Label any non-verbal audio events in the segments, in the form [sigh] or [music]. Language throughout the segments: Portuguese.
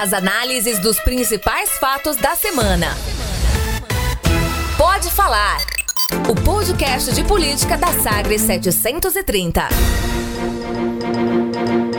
As análises dos principais fatos da semana. Pode falar. O podcast de política da Sagres 730.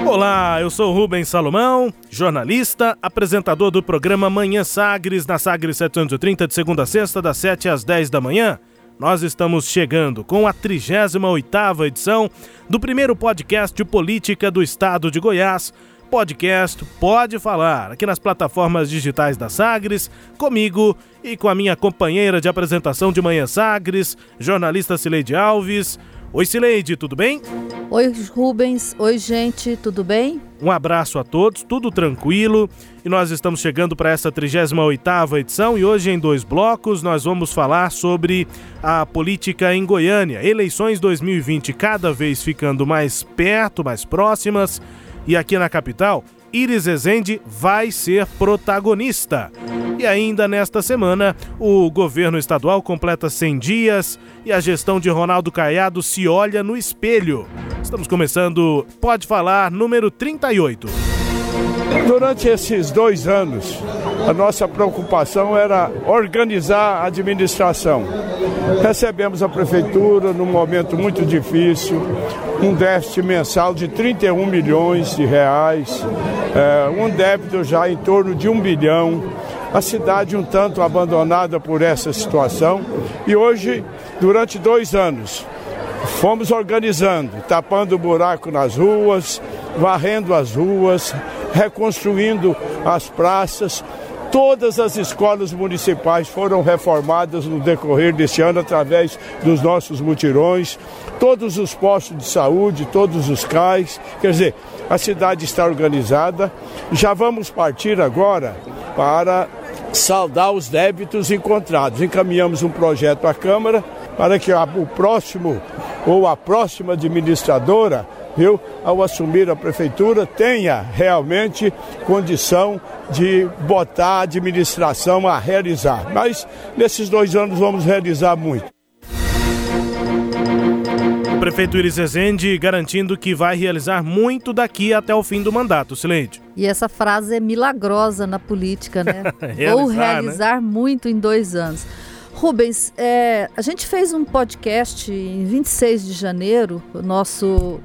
Olá, eu sou Rubens Salomão, jornalista, apresentador do programa Manhã Sagres na Sagres 730 de segunda a sexta, das 7 às 10 da manhã. Nós estamos chegando com a 38ª edição do primeiro podcast de política do estado de Goiás, podcast Pode Falar, aqui nas plataformas digitais da Sagres, comigo e com a minha companheira de apresentação de Manhã Sagres, jornalista Cileide Alves. Oi, Cileide, tudo bem? Oi, Rubens. Oi, gente, tudo bem? Um abraço a todos, tudo tranquilo. E nós estamos chegando para essa 38ª edição e hoje em dois blocos nós vamos falar sobre a política em Goiânia. Eleições 2020 cada vez ficando mais perto, mais próximas. E aqui na capital, Iris Ezende vai ser protagonista. E ainda nesta semana, o governo estadual completa 100 dias e a gestão de Ronaldo Caiado se olha no espelho. Estamos começando Pode Falar, número 38. Durante esses dois anos, a nossa preocupação era organizar a administração. Recebemos a prefeitura num momento muito difícil, um déficit mensal de 31 milhões de reais, é, um débito já em torno de um bilhão, a cidade um tanto abandonada por essa situação e hoje, durante dois anos, fomos organizando, tapando buraco nas ruas, varrendo as ruas, reconstruindo as praças, Todas as escolas municipais foram reformadas no decorrer deste ano através dos nossos mutirões, todos os postos de saúde, todos os CAIs. Quer dizer, a cidade está organizada. Já vamos partir agora para saldar os débitos encontrados. Encaminhamos um projeto à Câmara para que o próximo ou a próxima administradora viu, ao assumir a prefeitura, tenha realmente condição de botar a administração a realizar. Mas nesses dois anos vamos realizar muito. O prefeito Iris Rezende garantindo que vai realizar muito daqui até o fim do mandato, Sileide. E essa frase é milagrosa na política, né? realizar, [laughs] Vou realizar né? muito em dois anos. Rubens, é, a gente fez um podcast em 26 de janeiro, o nosso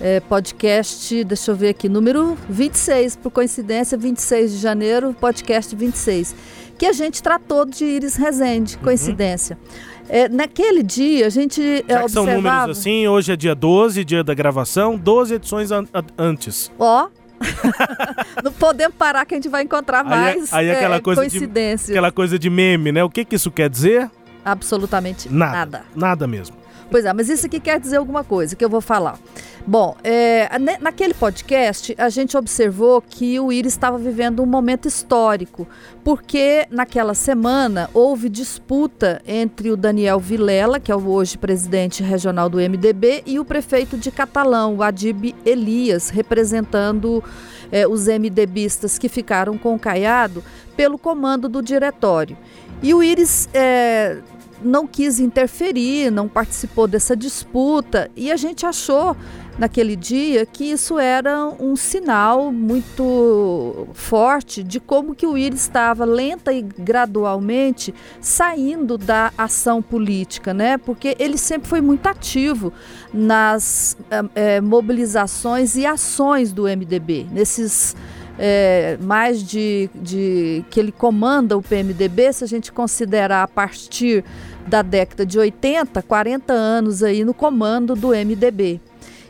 é, podcast, deixa eu ver aqui, número 26, por coincidência, 26 de janeiro, podcast 26, que a gente tratou de Iris Rezende, uhum. coincidência. Uhum. É, naquele dia, a gente Já observava... são números assim, hoje é dia 12, dia da gravação, 12 edições an antes. Ó, [laughs] não podemos parar que a gente vai encontrar mais aí, aí aquela é, coisa coincidências. De, aquela coisa de meme, né? O que, que isso quer dizer? Absolutamente nada. Nada, nada mesmo. Pois é, mas isso aqui quer dizer alguma coisa que eu vou falar. Bom, é, naquele podcast a gente observou que o Íris estava vivendo um momento histórico, porque naquela semana houve disputa entre o Daniel Vilela, que é o hoje presidente regional do MDB, e o prefeito de Catalão, o Adib Elias, representando é, os MDBistas que ficaram com o Caiado pelo comando do diretório. E o Íris é, não quis interferir, não participou dessa disputa e a gente achou naquele dia que isso era um sinal muito forte de como que o Íris estava lenta e gradualmente saindo da ação política, né? Porque ele sempre foi muito ativo nas é, mobilizações e ações do MDB, nesses é, mais de, de que ele comanda o PMDB, se a gente considerar a partir da década de 80, 40 anos aí no comando do MDB.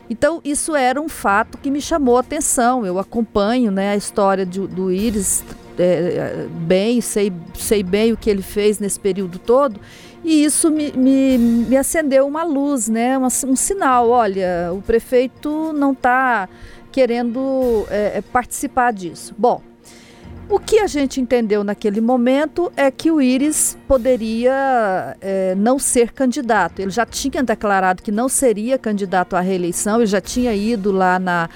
Então, isso era um fato que me chamou a atenção. Eu acompanho né, a história de, do Íris é, bem, sei, sei bem o que ele fez nesse período todo, e isso me, me, me acendeu uma luz, né, um, um sinal. Olha, o prefeito não está querendo é, participar disso. Bom, o que a gente entendeu naquele momento é que o Íris poderia é, não ser candidato. Ele já tinha declarado que não seria candidato à reeleição, ele já tinha ido lá na,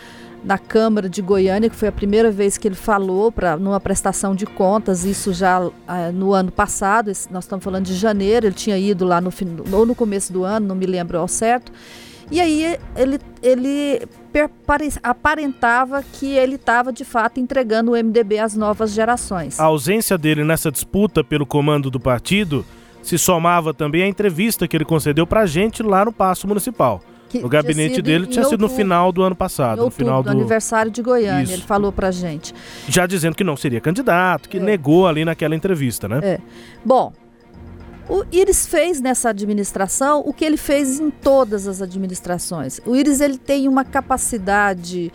na Câmara de Goiânia, que foi a primeira vez que ele falou para numa prestação de contas, isso já é, no ano passado, nós estamos falando de janeiro, ele tinha ido lá no, ou no começo do ano, não me lembro ao certo. E aí ele, ele aparentava que ele estava de fato entregando o MDB às novas gerações. A ausência dele nessa disputa pelo comando do partido se somava também à entrevista que ele concedeu para a gente lá no Paço Municipal. Que o gabinete dele tinha sido no final do ano passado, no final do, do aniversário de Goiânia, Isso. ele falou pra gente. Já dizendo que não seria candidato, que é. negou ali naquela entrevista, né? É. Bom, o Iris fez nessa administração o que ele fez em todas as administrações. O Iris ele tem uma capacidade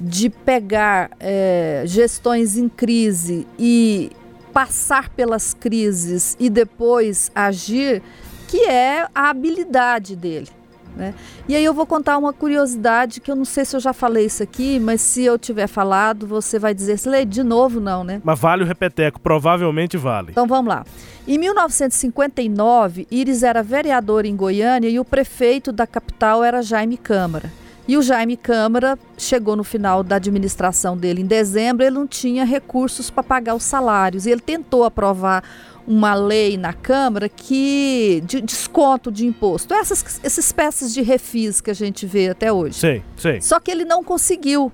de pegar é, gestões em crise e passar pelas crises e depois agir, que é a habilidade dele. Né? E aí eu vou contar uma curiosidade que eu não sei se eu já falei isso aqui, mas se eu tiver falado, você vai dizer, se lê de novo não, né? Mas vale o repeteco, provavelmente vale. Então vamos lá. Em 1959, Iris era vereador em Goiânia e o prefeito da capital era Jaime Câmara. E o Jaime Câmara chegou no final da administração dele em dezembro, ele não tinha recursos para pagar os salários. E ele tentou aprovar uma lei na Câmara que de desconto de imposto, essas, essas espécies de refis que a gente vê até hoje. Sim, sim. Só que ele não conseguiu,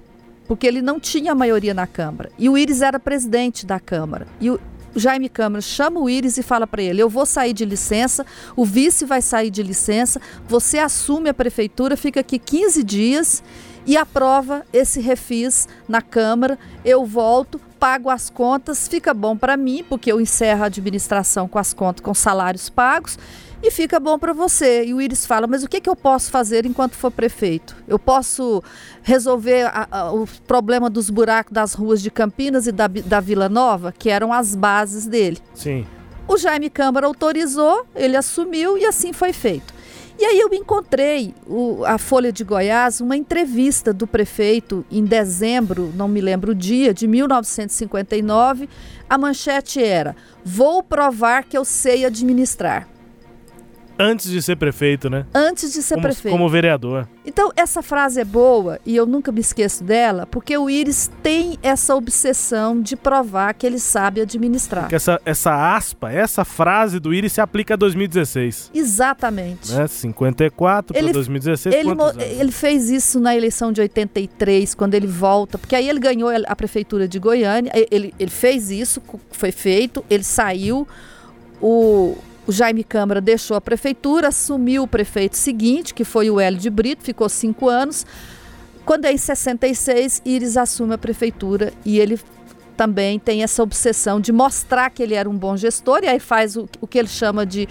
porque ele não tinha maioria na Câmara. E o Íris era presidente da Câmara. E o Jaime Câmara chama o Íris e fala para ele: Eu vou sair de licença, o vice vai sair de licença, você assume a prefeitura, fica aqui 15 dias e aprova esse refis na Câmara. Eu volto, pago as contas, fica bom para mim, porque eu encerro a administração com as contas, com salários pagos, e fica bom para você. E o Iris fala: Mas o que, que eu posso fazer enquanto for prefeito? Eu posso resolver a, a, o problema dos buracos das ruas de Campinas e da, da Vila Nova, que eram as bases dele. Sim. O Jaime Câmara autorizou, ele assumiu e assim foi feito. E aí eu encontrei o, a Folha de Goiás, uma entrevista do prefeito em dezembro, não me lembro o dia, de 1959. A manchete era: Vou provar que eu sei administrar. Antes de ser prefeito, né? Antes de ser como, prefeito. Como vereador. Então, essa frase é boa e eu nunca me esqueço dela, porque o Íris tem essa obsessão de provar que ele sabe administrar. Porque essa, essa aspa, essa frase do Íris se aplica a 2016. Exatamente. Né? 54 para 2016. Ele, ele fez isso na eleição de 83, quando ele volta, porque aí ele ganhou a prefeitura de Goiânia. Ele, ele fez isso, foi feito, ele saiu. O, o Jaime Câmara deixou a prefeitura, assumiu o prefeito seguinte, que foi o Hélio de Brito, ficou cinco anos. Quando é em 66, Iris assume a prefeitura e ele também tem essa obsessão de mostrar que ele era um bom gestor e aí faz o, o que ele chama de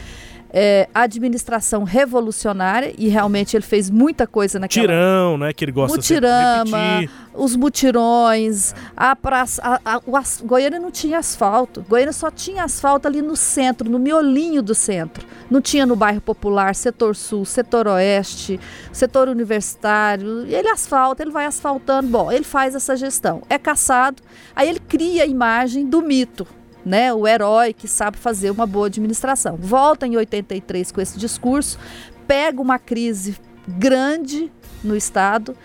é, administração revolucionária e realmente ele fez muita coisa naquela... Mutirão, né? Que ele gosta Mutirama, de os mutirões, a praça... A, a, o as, Goiânia não tinha asfalto. Goiânia só tinha asfalto ali no centro, no miolinho do centro. Não tinha no bairro Popular, setor sul, setor oeste, setor universitário. Ele asfalta, ele vai asfaltando. Bom, ele faz essa gestão. É caçado, aí ele cria a imagem do mito né, o herói que sabe fazer uma boa administração. Volta em 83 com esse discurso, pega uma crise grande no Estado.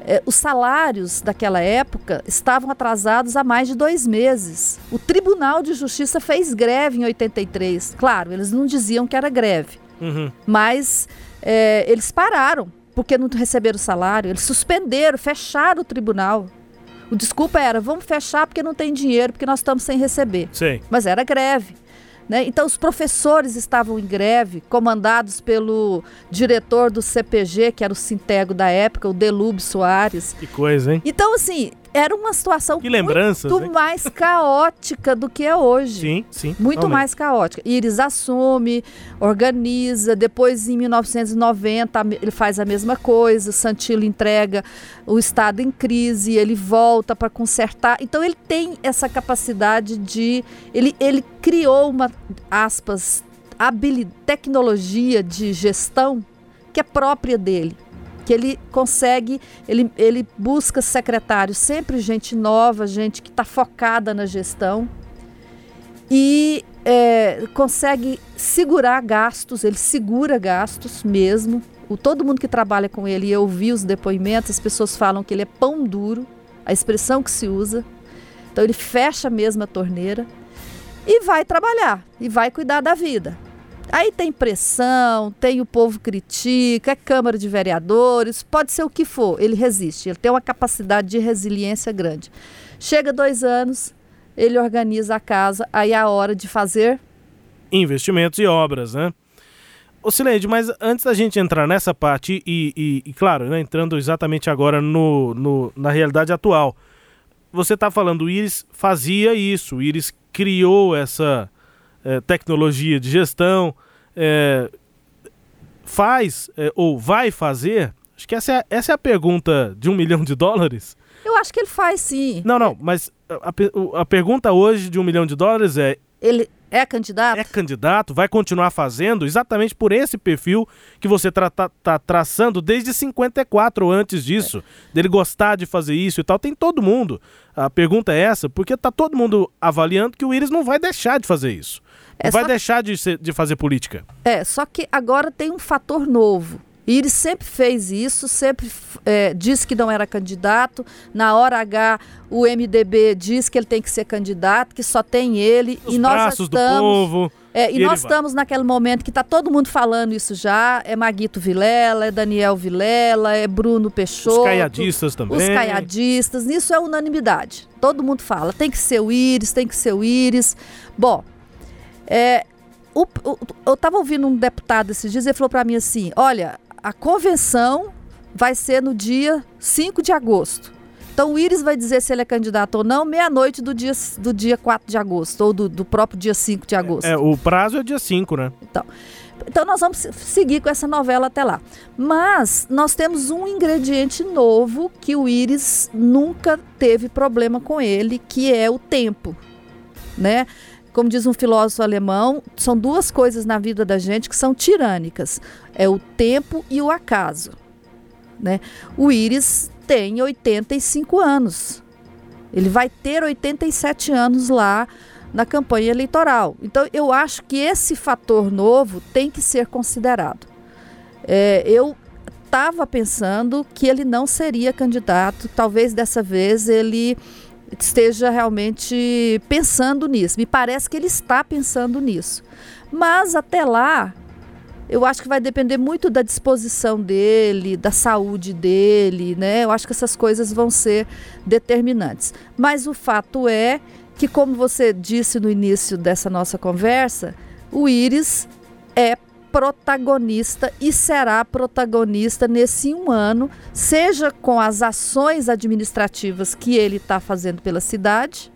É, os salários daquela época estavam atrasados há mais de dois meses. O Tribunal de Justiça fez greve em 83. Claro, eles não diziam que era greve, uhum. mas é, eles pararam porque não receberam salário. Eles suspenderam, fecharam o tribunal. O desculpa era, vamos fechar porque não tem dinheiro, porque nós estamos sem receber. Sim. Mas era greve. Né? Então, os professores estavam em greve, comandados pelo diretor do CPG, que era o Sintego da época, o Delube Soares. Que coisa, hein? Então, assim, era uma situação que muito hein? mais [laughs] caótica do que é hoje. Sim, sim. Muito totalmente. mais caótica. Iris assume, organiza, depois em 1990 ele faz a mesma coisa, Santilo entrega o Estado em crise, ele volta para consertar. Então ele tem essa capacidade de. Ele, ele criou uma, aspas, habilidade, tecnologia de gestão que é própria dele que ele consegue, ele, ele busca secretários, sempre gente nova, gente que está focada na gestão e é, consegue segurar gastos, ele segura gastos mesmo. O, todo mundo que trabalha com ele, eu vi os depoimentos, as pessoas falam que ele é pão duro, a expressão que se usa. Então ele fecha mesmo a torneira e vai trabalhar e vai cuidar da vida. Aí tem pressão, tem o povo critica, é Câmara de Vereadores, pode ser o que for, ele resiste, ele tem uma capacidade de resiliência grande. Chega dois anos, ele organiza a casa, aí é a hora de fazer investimentos e obras, né? Ô Sileide, mas antes da gente entrar nessa parte e, e, e claro, né, entrando exatamente agora no, no na realidade atual, você está falando, o Iris fazia isso, o Iris criou essa é, tecnologia de gestão, é, faz é, ou vai fazer? Acho que essa é, essa é a pergunta de um milhão de dólares. Eu acho que ele faz sim. Não, não, mas a, a, a pergunta hoje de um milhão de dólares é: ele é candidato? É candidato, vai continuar fazendo exatamente por esse perfil que você está tá, tá traçando desde 54 antes disso, é. dele gostar de fazer isso e tal. Tem todo mundo. A pergunta é essa, porque tá todo mundo avaliando que o Iris não vai deixar de fazer isso. É, vai deixar de, ser, de fazer política. É, só que agora tem um fator novo. Iris sempre fez isso, sempre é, disse que não era candidato. Na hora H, o MDB diz que ele tem que ser candidato, que só tem ele. Os e nós estamos, do povo. É, e, e nós estamos naquele momento que está todo mundo falando isso já. É Maguito Vilela, é Daniel Vilela, é Bruno Peixoto. Os caiadistas também. Os caiadistas. Isso é unanimidade. Todo mundo fala. Tem que ser o Íris, tem que ser o Íris. Bom, é, o, o, eu estava ouvindo um deputado esses dias e ele falou para mim assim: olha, a convenção vai ser no dia 5 de agosto. Então o Íris vai dizer se ele é candidato ou não meia-noite do dia, do dia 4 de agosto, ou do, do próprio dia 5 de agosto. É, o prazo é dia 5, né? Então, então nós vamos seguir com essa novela até lá. Mas nós temos um ingrediente novo que o Íris nunca teve problema com ele, que é o tempo. Né? Como diz um filósofo alemão, são duas coisas na vida da gente que são tirânicas: é o tempo e o acaso. Né? O Íris tem 85 anos. Ele vai ter 87 anos lá na campanha eleitoral. Então, eu acho que esse fator novo tem que ser considerado. É, eu estava pensando que ele não seria candidato, talvez dessa vez ele esteja realmente pensando nisso. Me parece que ele está pensando nisso. Mas até lá, eu acho que vai depender muito da disposição dele, da saúde dele, né? Eu acho que essas coisas vão ser determinantes. Mas o fato é que, como você disse no início dessa nossa conversa, o Íris é protagonista e será protagonista nesse um ano, seja com as ações administrativas que ele está fazendo pela cidade.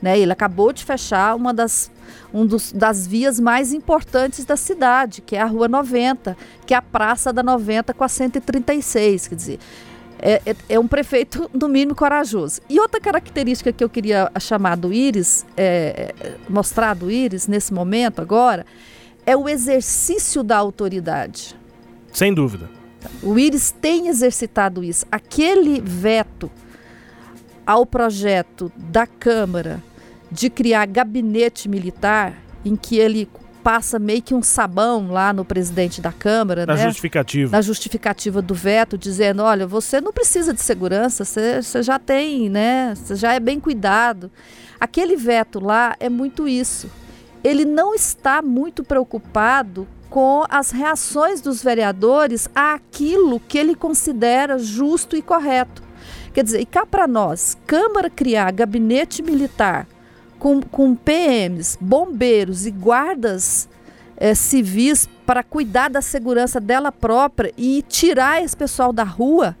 Né? Ele acabou de fechar uma das, um dos, das vias mais importantes da cidade, que é a Rua 90, que é a Praça da 90 com a 136. Quer dizer, é, é, é, um prefeito, [laughs] no mínimo, corajoso. E outra característica que eu queria chamar do Íris, é, é mostrar do Íris nesse momento agora, é o exercício da autoridade. Sem dúvida. O Íris tem exercitado isso. Aquele veto ao projeto da Câmara de criar gabinete militar, em que ele passa meio que um sabão lá no presidente da Câmara, na né? justificativa. Na justificativa do veto, dizendo, olha, você não precisa de segurança, você, você já tem, né? Você já é bem cuidado. Aquele veto lá é muito isso ele não está muito preocupado com as reações dos vereadores àquilo que ele considera justo e correto. Quer dizer, e cá para nós, Câmara criar gabinete militar com, com PMs, bombeiros e guardas é, civis para cuidar da segurança dela própria e tirar esse pessoal da rua,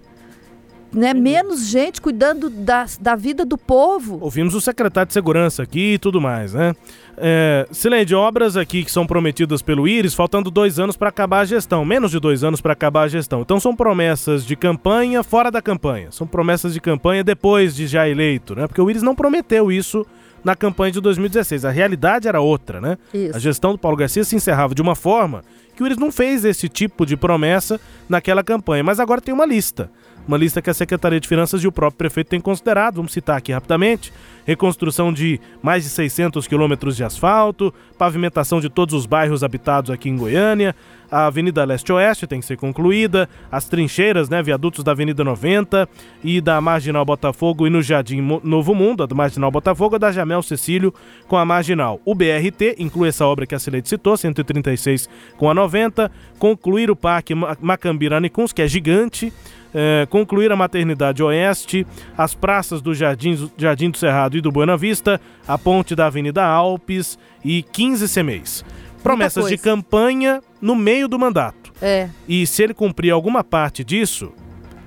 né? Menos gente cuidando da, da vida do povo. Ouvimos o secretário de segurança aqui e tudo mais, né? É, Silene, obras aqui que são prometidas pelo Íris, faltando dois anos para acabar a gestão, menos de dois anos para acabar a gestão. Então são promessas de campanha fora da campanha, são promessas de campanha depois de já eleito, né? Porque o Íris não prometeu isso na campanha de 2016. A realidade era outra, né? Isso. A gestão do Paulo Garcia se encerrava de uma forma que o Íris não fez esse tipo de promessa naquela campanha, mas agora tem uma lista uma lista que a Secretaria de Finanças e o próprio prefeito têm considerado. Vamos citar aqui rapidamente: reconstrução de mais de 600 quilômetros de asfalto, pavimentação de todos os bairros habitados aqui em Goiânia, a Avenida Leste-Oeste tem que ser concluída, as trincheiras, né, viadutos da Avenida 90 e da Marginal Botafogo e no Jardim Novo Mundo, a do Marginal Botafogo, a da Jamel Cecílio com a Marginal. O BRT inclui essa obra que a Celeste citou, 136 com a 90, concluir o Parque Macambira Nicuns, que é gigante, é, concluir a Maternidade Oeste, as praças do Jardim, Jardim do Cerrado e do Buena Vista, a ponte da Avenida Alpes e 15 CMEs promessas de campanha no meio do mandato. É. E se ele cumprir alguma parte disso,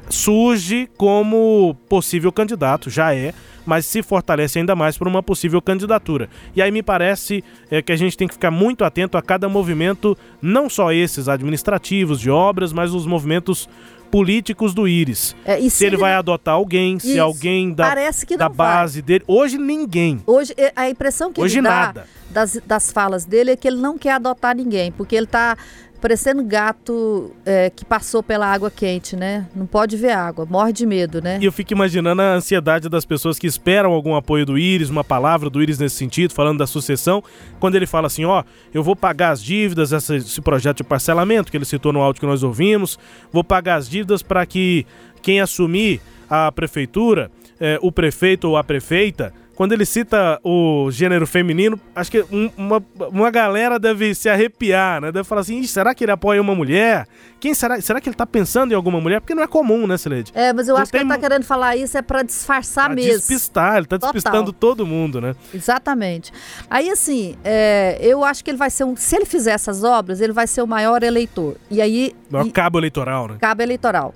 surge como possível candidato, já é, mas se fortalece ainda mais para uma possível candidatura. E aí me parece é, que a gente tem que ficar muito atento a cada movimento, não só esses administrativos de obras, mas os movimentos políticos do Íris. É, se, se, ele, vai adotar alguém, Isso. se alguém da, da base vai. dele. Hoje ninguém. Hoje a impressão que Hoje ele dá nada. Das, das falas dele é que ele não quer adotar ninguém, porque ele está parecendo gato é, que passou pela água quente, né? Não pode ver água, morre de medo, né? E eu fico imaginando a ansiedade das pessoas que esperam algum apoio do Íris, uma palavra do Íris nesse sentido, falando da sucessão, quando ele fala assim, ó, eu vou pagar as dívidas, esse projeto de parcelamento que ele citou no áudio que nós ouvimos, vou pagar as dívidas para que quem assumir a prefeitura, é, o prefeito ou a prefeita, quando ele cita o gênero feminino, acho que um, uma, uma galera deve se arrepiar, né? Deve falar assim: será que ele apoia uma mulher? Quem será? Será que ele tá pensando em alguma mulher? Porque não é comum, né, Celede? É, mas eu não acho que ele tá querendo falar isso é para disfarçar pra mesmo. Despistar, ele tá Total. despistando todo mundo, né? Exatamente. Aí, assim, é, eu acho que ele vai ser um. Se ele fizer essas obras, ele vai ser o maior eleitor. E aí. Maior cabo eleitoral, né? Cabo eleitoral.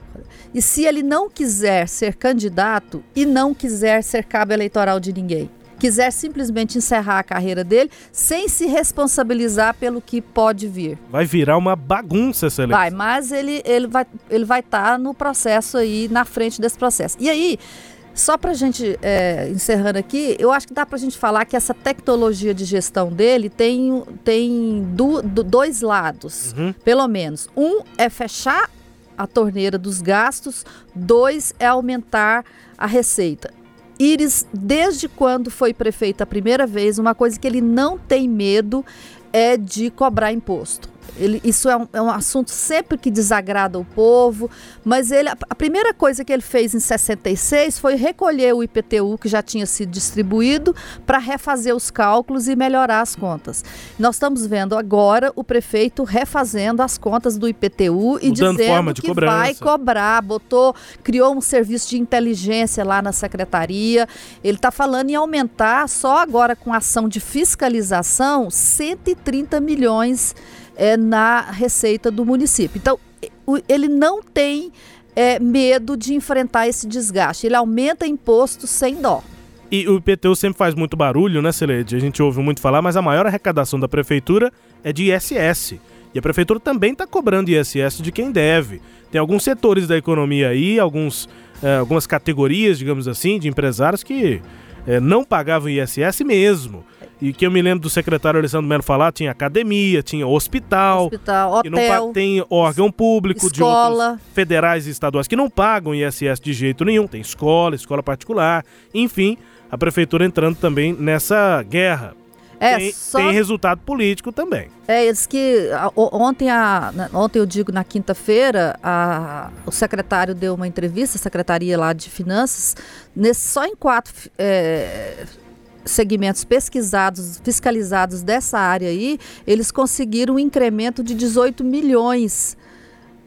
E se ele não quiser ser candidato e não quiser ser cabo eleitoral de ninguém, quiser simplesmente encerrar a carreira dele sem se responsabilizar pelo que pode vir. Vai virar uma bagunça essa eleição. Vai, mas ele, ele vai ele vai estar tá no processo aí, na frente desse processo. E aí, só para a gente, é, encerrando aqui, eu acho que dá para a gente falar que essa tecnologia de gestão dele tem, tem do, do, dois lados, uhum. pelo menos. Um é fechar a torneira dos gastos, dois é aumentar a receita. Iris, desde quando foi prefeito a primeira vez, uma coisa que ele não tem medo é de cobrar imposto. Ele, isso é um, é um, assunto sempre que desagrada o povo, mas ele, a, primeira coisa que ele fez em 66 foi recolher o IPTU que já tinha sido distribuído para refazer os cálculos e melhorar as contas. Nós estamos vendo agora o prefeito refazendo as contas do IPTU e Mudando dizendo que cobrança. vai cobrar, botou, criou um serviço de inteligência lá na secretaria. Ele está falando em aumentar só agora com ação de fiscalização 130 milhões é, na receita do município. Então, ele não tem é, medo de enfrentar esse desgaste. Ele aumenta imposto sem dó. E o IPTU sempre faz muito barulho, né, Celede? A gente ouve muito falar, mas a maior arrecadação da prefeitura é de ISS. E a prefeitura também está cobrando ISS de quem deve. Tem alguns setores da economia aí, alguns, é, algumas categorias, digamos assim, de empresários que é, não pagavam ISS mesmo. E que eu me lembro do secretário Alessandro Melo falar, tinha academia, tinha hospital, hospital hotel, não, tem órgão público escola. de federais e estaduais que não pagam ISS de jeito nenhum, tem escola, escola particular, enfim, a prefeitura entrando também nessa guerra. É, tem, só... tem resultado político também. É, eles que ontem, a, ontem eu digo na quinta-feira, o secretário deu uma entrevista, a secretaria lá de finanças, nesse, só em quatro é, segmentos pesquisados, fiscalizados dessa área aí, eles conseguiram um incremento de 18 milhões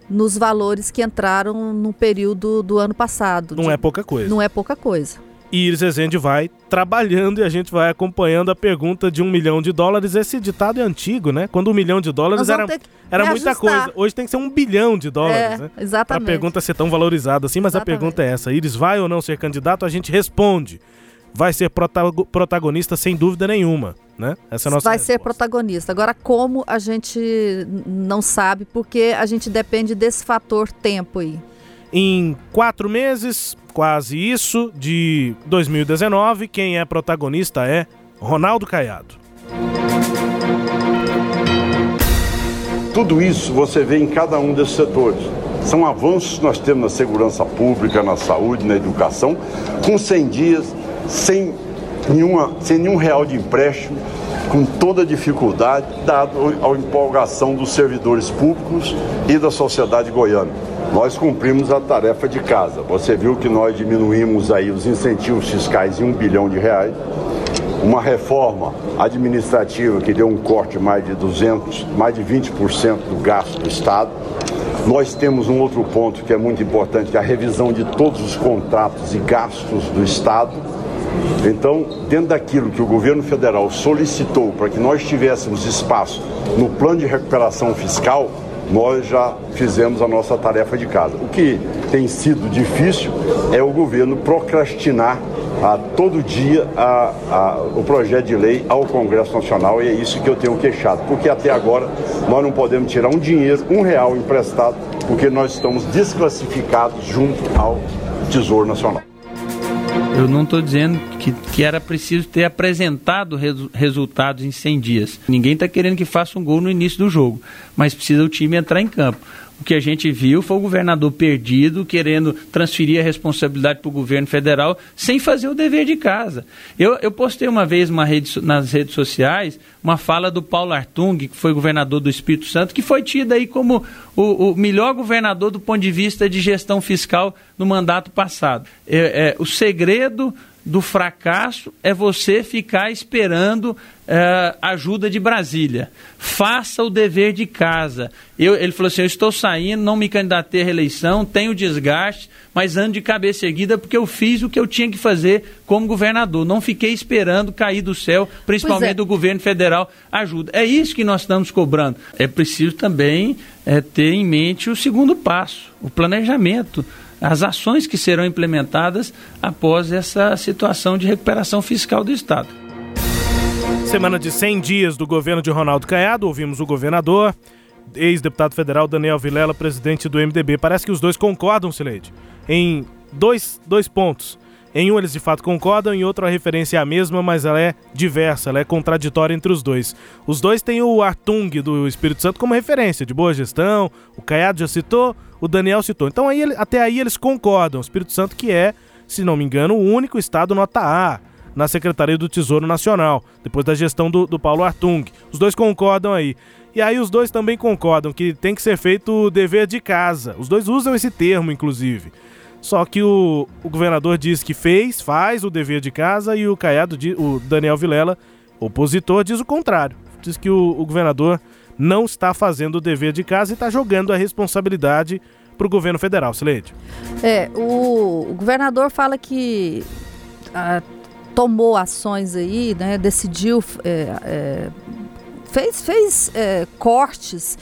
nos valores que entraram no período do ano passado. Não de, é pouca coisa. Não é pouca coisa. E Iris Rezende vai trabalhando e a gente vai acompanhando a pergunta de um milhão de dólares. Esse ditado é antigo, né? Quando um milhão de dólares era, era muita coisa. Hoje tem que ser um bilhão de dólares, é, né? Exatamente. Pra pergunta ser tão valorizada assim, mas exatamente. a pergunta é essa. Iris vai ou não ser candidato? A gente responde vai ser protagonista sem dúvida nenhuma, né? Essa é a nossa Vai resposta. ser protagonista. Agora, como a gente não sabe, porque a gente depende desse fator tempo aí. Em quatro meses, quase isso, de 2019, quem é protagonista é Ronaldo Caiado. Tudo isso você vê em cada um desses setores. São avanços que nós temos na segurança pública, na saúde, na educação, com 100 dias sem, nenhuma, sem nenhum real de empréstimo, com toda dificuldade, dado a empolgação dos servidores públicos e da sociedade goiana. Nós cumprimos a tarefa de casa. Você viu que nós diminuímos aí os incentivos fiscais em um bilhão de reais, uma reforma administrativa que deu um corte mais de 200, mais de 20% do gasto do Estado. Nós temos um outro ponto que é muito importante, que é a revisão de todos os contratos e gastos do Estado então, dentro daquilo que o governo federal solicitou para que nós tivéssemos espaço no plano de recuperação fiscal, nós já fizemos a nossa tarefa de casa. O que tem sido difícil é o governo procrastinar a todo dia a, a, o projeto de lei ao Congresso Nacional e é isso que eu tenho queixado, porque até agora nós não podemos tirar um dinheiro, um real emprestado, porque nós estamos desclassificados junto ao Tesouro Nacional. Eu não estou dizendo que, que era preciso ter apresentado resu resultados em 100 dias. Ninguém está querendo que faça um gol no início do jogo, mas precisa o time entrar em campo. O que a gente viu foi o governador perdido, querendo transferir a responsabilidade para o governo federal, sem fazer o dever de casa. Eu, eu postei uma vez uma rede, nas redes sociais uma fala do Paulo Artung, que foi governador do Espírito Santo, que foi tido aí como o, o melhor governador do ponto de vista de gestão fiscal no mandato passado. É, é, o segredo do fracasso é você ficar esperando é, ajuda de Brasília. Faça o dever de casa. Eu, ele falou assim: eu estou saindo, não me candidatei à reeleição, tenho desgaste, mas ando de cabeça erguida porque eu fiz o que eu tinha que fazer como governador. Não fiquei esperando cair do céu, principalmente é. do governo federal, ajuda. É isso que nós estamos cobrando. É preciso também é, ter em mente o segundo passo, o planejamento as ações que serão implementadas após essa situação de recuperação fiscal do Estado. Semana de 100 dias do governo de Ronaldo Caiado, ouvimos o governador, ex-deputado federal Daniel Vilela, presidente do MDB. Parece que os dois concordam, Sileide, em dois, dois pontos. Em um eles de fato concordam, em outro a referência é a mesma, mas ela é diversa, ela é contraditória entre os dois. Os dois têm o Artung do Espírito Santo como referência de boa gestão, o Caiado já citou, o Daniel citou. Então aí, até aí eles concordam. O Espírito Santo que é, se não me engano, o único estado nota A na Secretaria do Tesouro Nacional, depois da gestão do, do Paulo Artung. Os dois concordam aí. E aí os dois também concordam que tem que ser feito o dever de casa. Os dois usam esse termo, inclusive. Só que o, o governador diz que fez, faz o dever de casa e o Caiado, o Daniel Vilela, opositor, diz o contrário. Diz que o, o governador não está fazendo o dever de casa e está jogando a responsabilidade para o governo federal, Sileide. É, o, o, governador fala que ah, tomou ações aí, né, decidiu, é, é, fez, fez é, cortes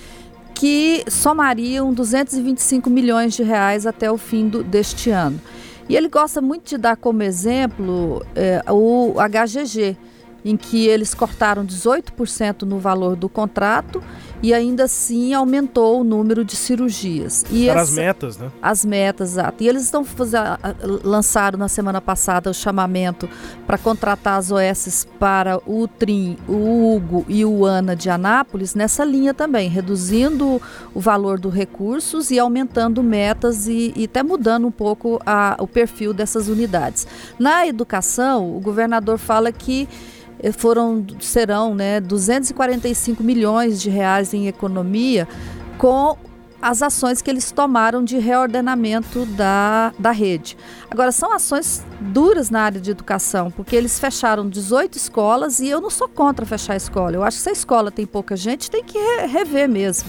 que somariam 225 milhões de reais até o fim do, deste ano. E ele gosta muito de dar como exemplo é, o HGG, em que eles cortaram 18% no valor do contrato e ainda assim aumentou o número de cirurgias. E Para essa, as metas, né? As metas, exato. E eles estão lançaram na semana passada o chamamento para contratar as OS para o Trim, o Hugo e o Ana de Anápolis nessa linha também, reduzindo o valor dos recursos e aumentando metas e, e até mudando um pouco a, o perfil dessas unidades. Na educação, o governador fala que foram serão né, 245 milhões de reais em economia com as ações que eles tomaram de reordenamento da, da rede. Agora, são ações duras na área de educação, porque eles fecharam 18 escolas e eu não sou contra fechar a escola. Eu acho que se a escola tem pouca gente, tem que rever mesmo.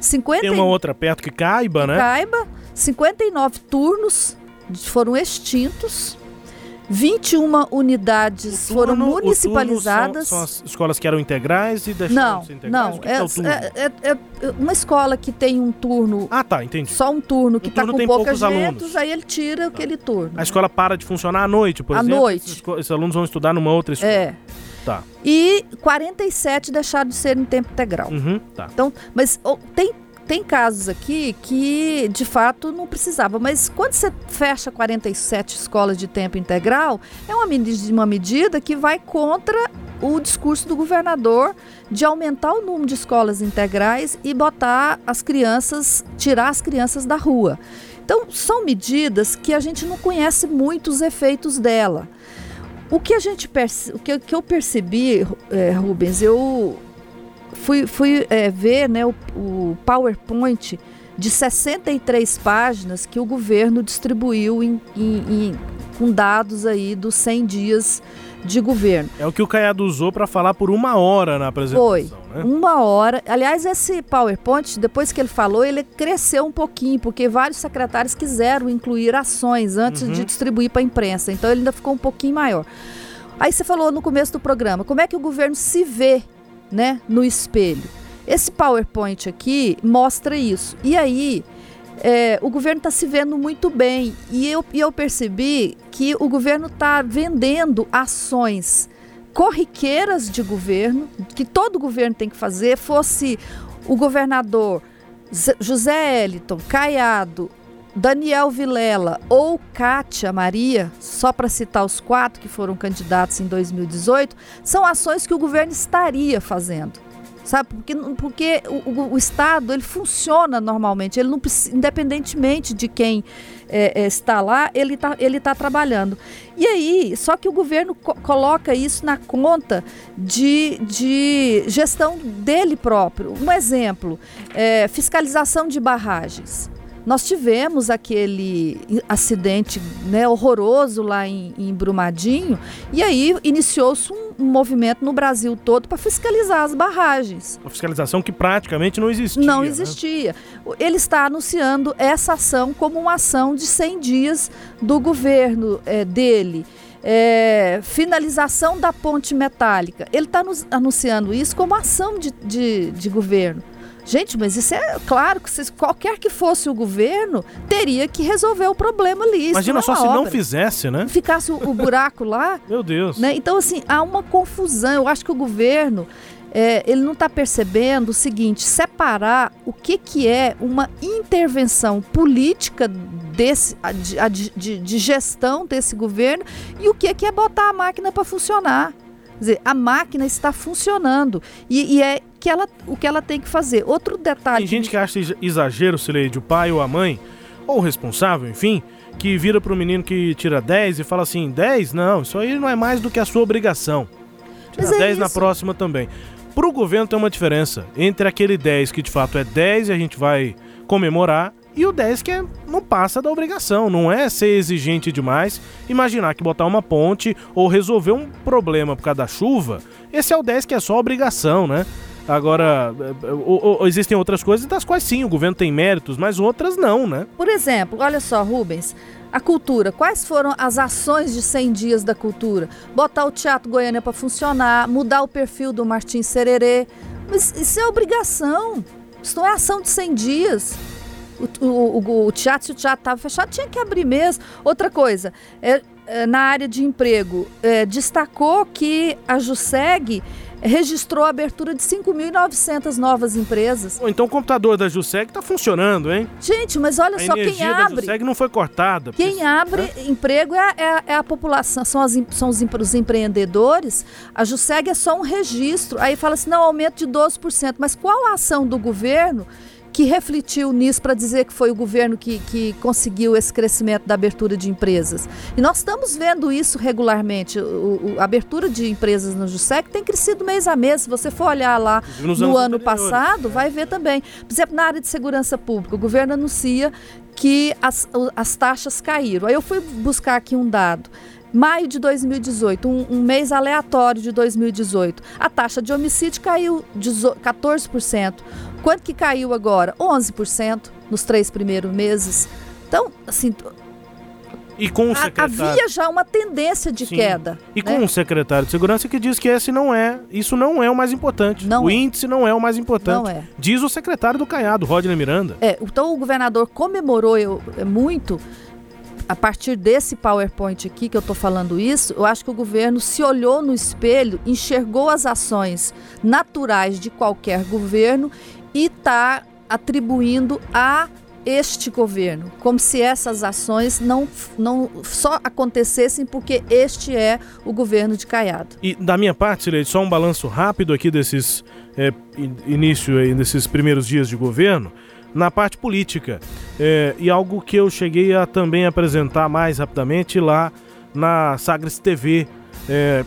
50 tem uma outra perto que caiba, né? Caiba. 59 turnos foram extintos 21 unidades turno, foram municipalizadas. São, são, as escolas que eram integrais e deixaram não, de ser integrais? Não, é, é, é, é, uma escola que tem um turno. Ah, tá, entendi. Só um turno que está com poucos alunos. aí ele tira tá. aquele turno. A escola para de funcionar à noite, por à exemplo? À noite. Esses, esses, alunos vão estudar numa outra escola. É. Tá. E 47 deixaram de ser em tempo integral. Uhum, tá. Então, mas oh, tem tem casos aqui que de fato não precisava, mas quando você fecha 47 escolas de tempo integral, é uma, uma medida que vai contra o discurso do governador de aumentar o número de escolas integrais e botar as crianças, tirar as crianças da rua. Então, são medidas que a gente não conhece muito os efeitos dela. O que a gente o que eu percebi, é, Rubens, eu fui, fui é, ver né, o, o, PowerPoint de 63 páginas que o governo distribuiu em, em, em, com dados aí dos 100 dias de governo. É o que o Caiado usou para falar por uma hora na apresentação. Foi, né? uma hora. Aliás, esse PowerPoint, depois que ele falou, ele cresceu um pouquinho, porque vários secretários quiseram incluir ações antes uhum. de distribuir para a imprensa. Então ele ainda ficou um pouquinho maior. Aí você falou no começo do programa, como é que o governo se vê né, no espelho? Esse PowerPoint aqui mostra isso. E aí, é, o governo está se vendo muito bem. E eu, e eu percebi que o governo está vendendo ações corriqueiras de governo, que todo governo tem que fazer, fosse o governador José Eliton, Caiado, Daniel Vilela ou Kátia Maria, só para citar os quatro que foram candidatos em 2018, são ações que o governo estaria fazendo sabe? Porque, porque o, o, Estado ele funciona normalmente, ele não independentemente de quem é, é, está lá, ele está ele tá trabalhando. E aí, só que o governo co coloca isso na conta de, de gestão dele próprio. Um exemplo, é, fiscalização de barragens. Nós tivemos aquele acidente né, horroroso lá em, em Brumadinho, e aí iniciou-se um, um, movimento no Brasil todo para fiscalizar as barragens. Uma fiscalização que praticamente não existia. Não né? existia. Né? Ele está anunciando essa ação como uma ação de 100 dias do governo é, dele. É, finalização da ponte metálica. Ele está anunciando isso como ação de, de, de governo. Gente, mas isso é claro que se, qualquer que fosse o governo teria que resolver o problema ali. Imagina é só se obra. não fizesse, né? Ficasse o, o buraco lá. [laughs] Meu Deus. Né? Então, assim, há uma confusão. Eu acho que o governo é, ele não está percebendo o seguinte: separar o que, que é uma intervenção política desse, de, de, de gestão desse governo e o que, que é botar a máquina para funcionar. Quer dizer, a máquina está funcionando e, e é que ela, o que ela tem que fazer. Outro detalhe. Tem gente que acha exagero, Sileide, o pai ou a mãe, ou o responsável, enfim, que vira para o menino que tira 10 e fala assim: 10? Não, isso aí não é mais do que a sua obrigação. Tira Mas 10 é na próxima também. Para o governo tem uma diferença entre aquele 10 que de fato é 10 e a gente vai comemorar e o 10 que é, não passa da obrigação, não é ser exigente demais, imaginar que botar uma ponte ou resolver um problema por causa da chuva, esse é o 10 que é só obrigação, né? Agora, ou, ou, existem outras coisas das quais sim, o governo tem méritos, mas outras não, né? Por exemplo, olha só, Rubens, a cultura. Quais foram as ações de 100 dias da cultura? Botar o Teatro Goiânia para funcionar, mudar o perfil do Martim Sererê. Mas isso é obrigação. Isso não é ação de 100 dias. O, o, o, o teatro, se o teatro estava fechado, tinha que abrir mesmo. Outra coisa, é, é na área de emprego, é, destacou que a JUSEG registrou a abertura de 5.900 novas empresas. então o computador da Juseg está funcionando, hein? Gente, mas olha a só, quem abre... A Juseg não foi cortada. Quem abre é? emprego é, é, é, a população, são, as, são os, os empreendedores. A Juseg é só um registro. Aí fala assim, não, aumento de 12%. Mas qual a ação do governo que refletiu nisso para dizer que foi o governo que, que conseguiu esse crescimento da abertura de empresas. E nós estamos vendo isso regularmente. O, o, a abertura de empresas no JUSEC tem crescido mês a mês. Se você for olhar lá Nos no ano passado, vai ver também. Por exemplo, na área de segurança pública, o governo anuncia que as, as taxas caíram. Aí eu fui buscar aqui um dado. Maio de 2018, um, um, mês aleatório de 2018, a taxa de homicídio caiu de 14%. Quanto que caiu agora? 11% nos três primeiros meses. Então, assim, e com o secretário... Havia já uma tendência de Sim. queda. E né? com o secretário de segurança que diz que esse não é, isso não é o mais importante. Não o é. índice não é o mais importante. Não é. Diz o secretário do Caiado, Rodney Miranda. É, então o governador comemorou eu, muito a partir desse PowerPoint aqui que eu estou falando isso, eu acho que o governo se olhou no espelho, enxergou as ações naturais de qualquer governo e está atribuindo a este governo, como se essas ações não, não só acontecessem porque este é o governo de Caiado. E da minha parte, Sileide, só um balanço rápido aqui desses é, início aí, desses primeiros dias de governo na parte política. É, e algo que eu cheguei a também apresentar mais rapidamente lá na Sagres TV, É,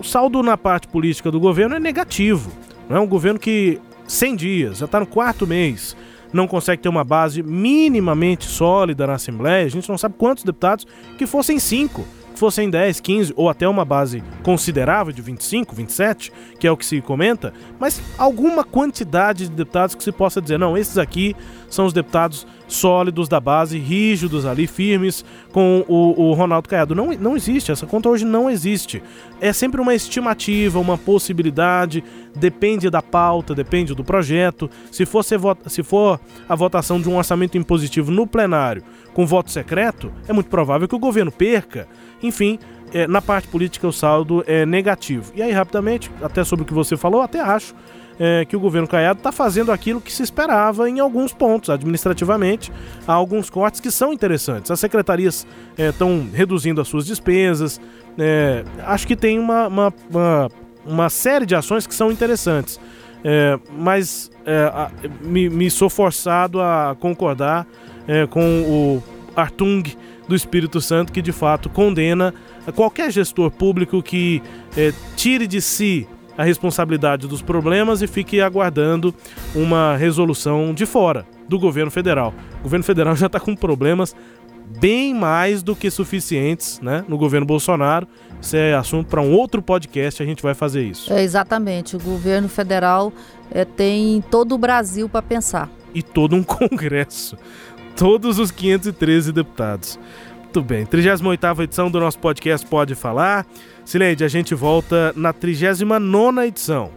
o saldo na parte política do governo é negativo. Não é um governo que 100 dias, já está no quarto mês, não consegue ter uma base minimamente sólida na Assembleia. A gente não sabe quantos deputados que fossem cinco fossem 10, 15 ou até uma base considerável de 25, 27, que é o que se comenta, mas alguma quantidade de deputados que se possa dizer, não, esses aqui são os deputados sólidos da base, rígidos ali, firmes, com o, o Ronaldo Caiado. Não, não existe, essa conta hoje não existe. É sempre uma estimativa, uma possibilidade, depende da pauta, depende do projeto. Se for, se for a votação de um orçamento impositivo no plenário com voto secreto, é muito provável que o governo perca. Enfim, é, na parte política o saldo é negativo. E aí, rapidamente, até sobre o que você falou, até acho é, que o governo Caiado está fazendo aquilo que se esperava em alguns pontos, administrativamente. Há alguns cortes que são interessantes. As secretarias estão é, reduzindo as suas despesas. É, acho que tem uma, uma, uma, uma, série de ações que são interessantes. É, mas é, a, me, me, sou forçado a concordar é, com o Artung do Espírito Santo, que de fato condena qualquer gestor público que tire de si a responsabilidade dos problemas e fique aguardando uma resolução de fora do governo federal. O governo federal já está com problemas bem mais do que suficientes né, no governo Bolsonaro. Isso é assunto para um outro podcast, a gente vai fazer isso. É, exatamente. O governo federal é, tem todo o Brasil para pensar. E todo um [laughs] congresso todos os 513 deputados. Muito bem, 38 edição do nosso podcast Pode Falar. Sileide, a gente volta na 39 edição.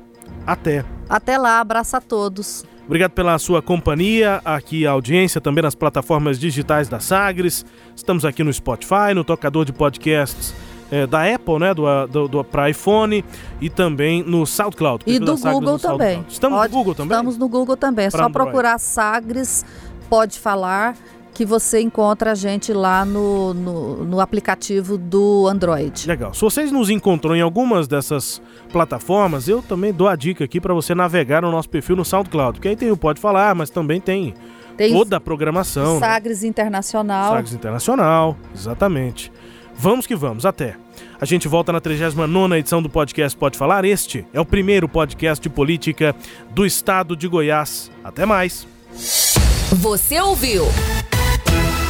Até. Até lá, abraço a todos. Obrigado pela sua companhia, aqui a audiência também nas plataformas digitais da Sagres. Estamos aqui no Spotify, no tocador de podcasts é, da Apple, né, do, do, do para iPhone e também no SoundCloud. E do Google também. Estamos Pode, no Google também? Estamos no Google também. É só Android. procurar Sagres Pode Falar que você encontra a gente lá no, no, no, aplicativo do Android. Legal. Se vocês nos encontrou em algumas dessas plataformas, eu também dou a dica aqui para você navegar no nosso perfil no SoundCloud, porque aí tem o Pode Falar, mas também tem, tem toda a programação. Né? Sagres né? Internacional. Sagres Internacional, exatamente. Vamos que vamos, até. A gente volta na 39 edição do podcast Pode Falar. Este é o primeiro podcast de política do estado de Goiás. Até mais. Você ouviu?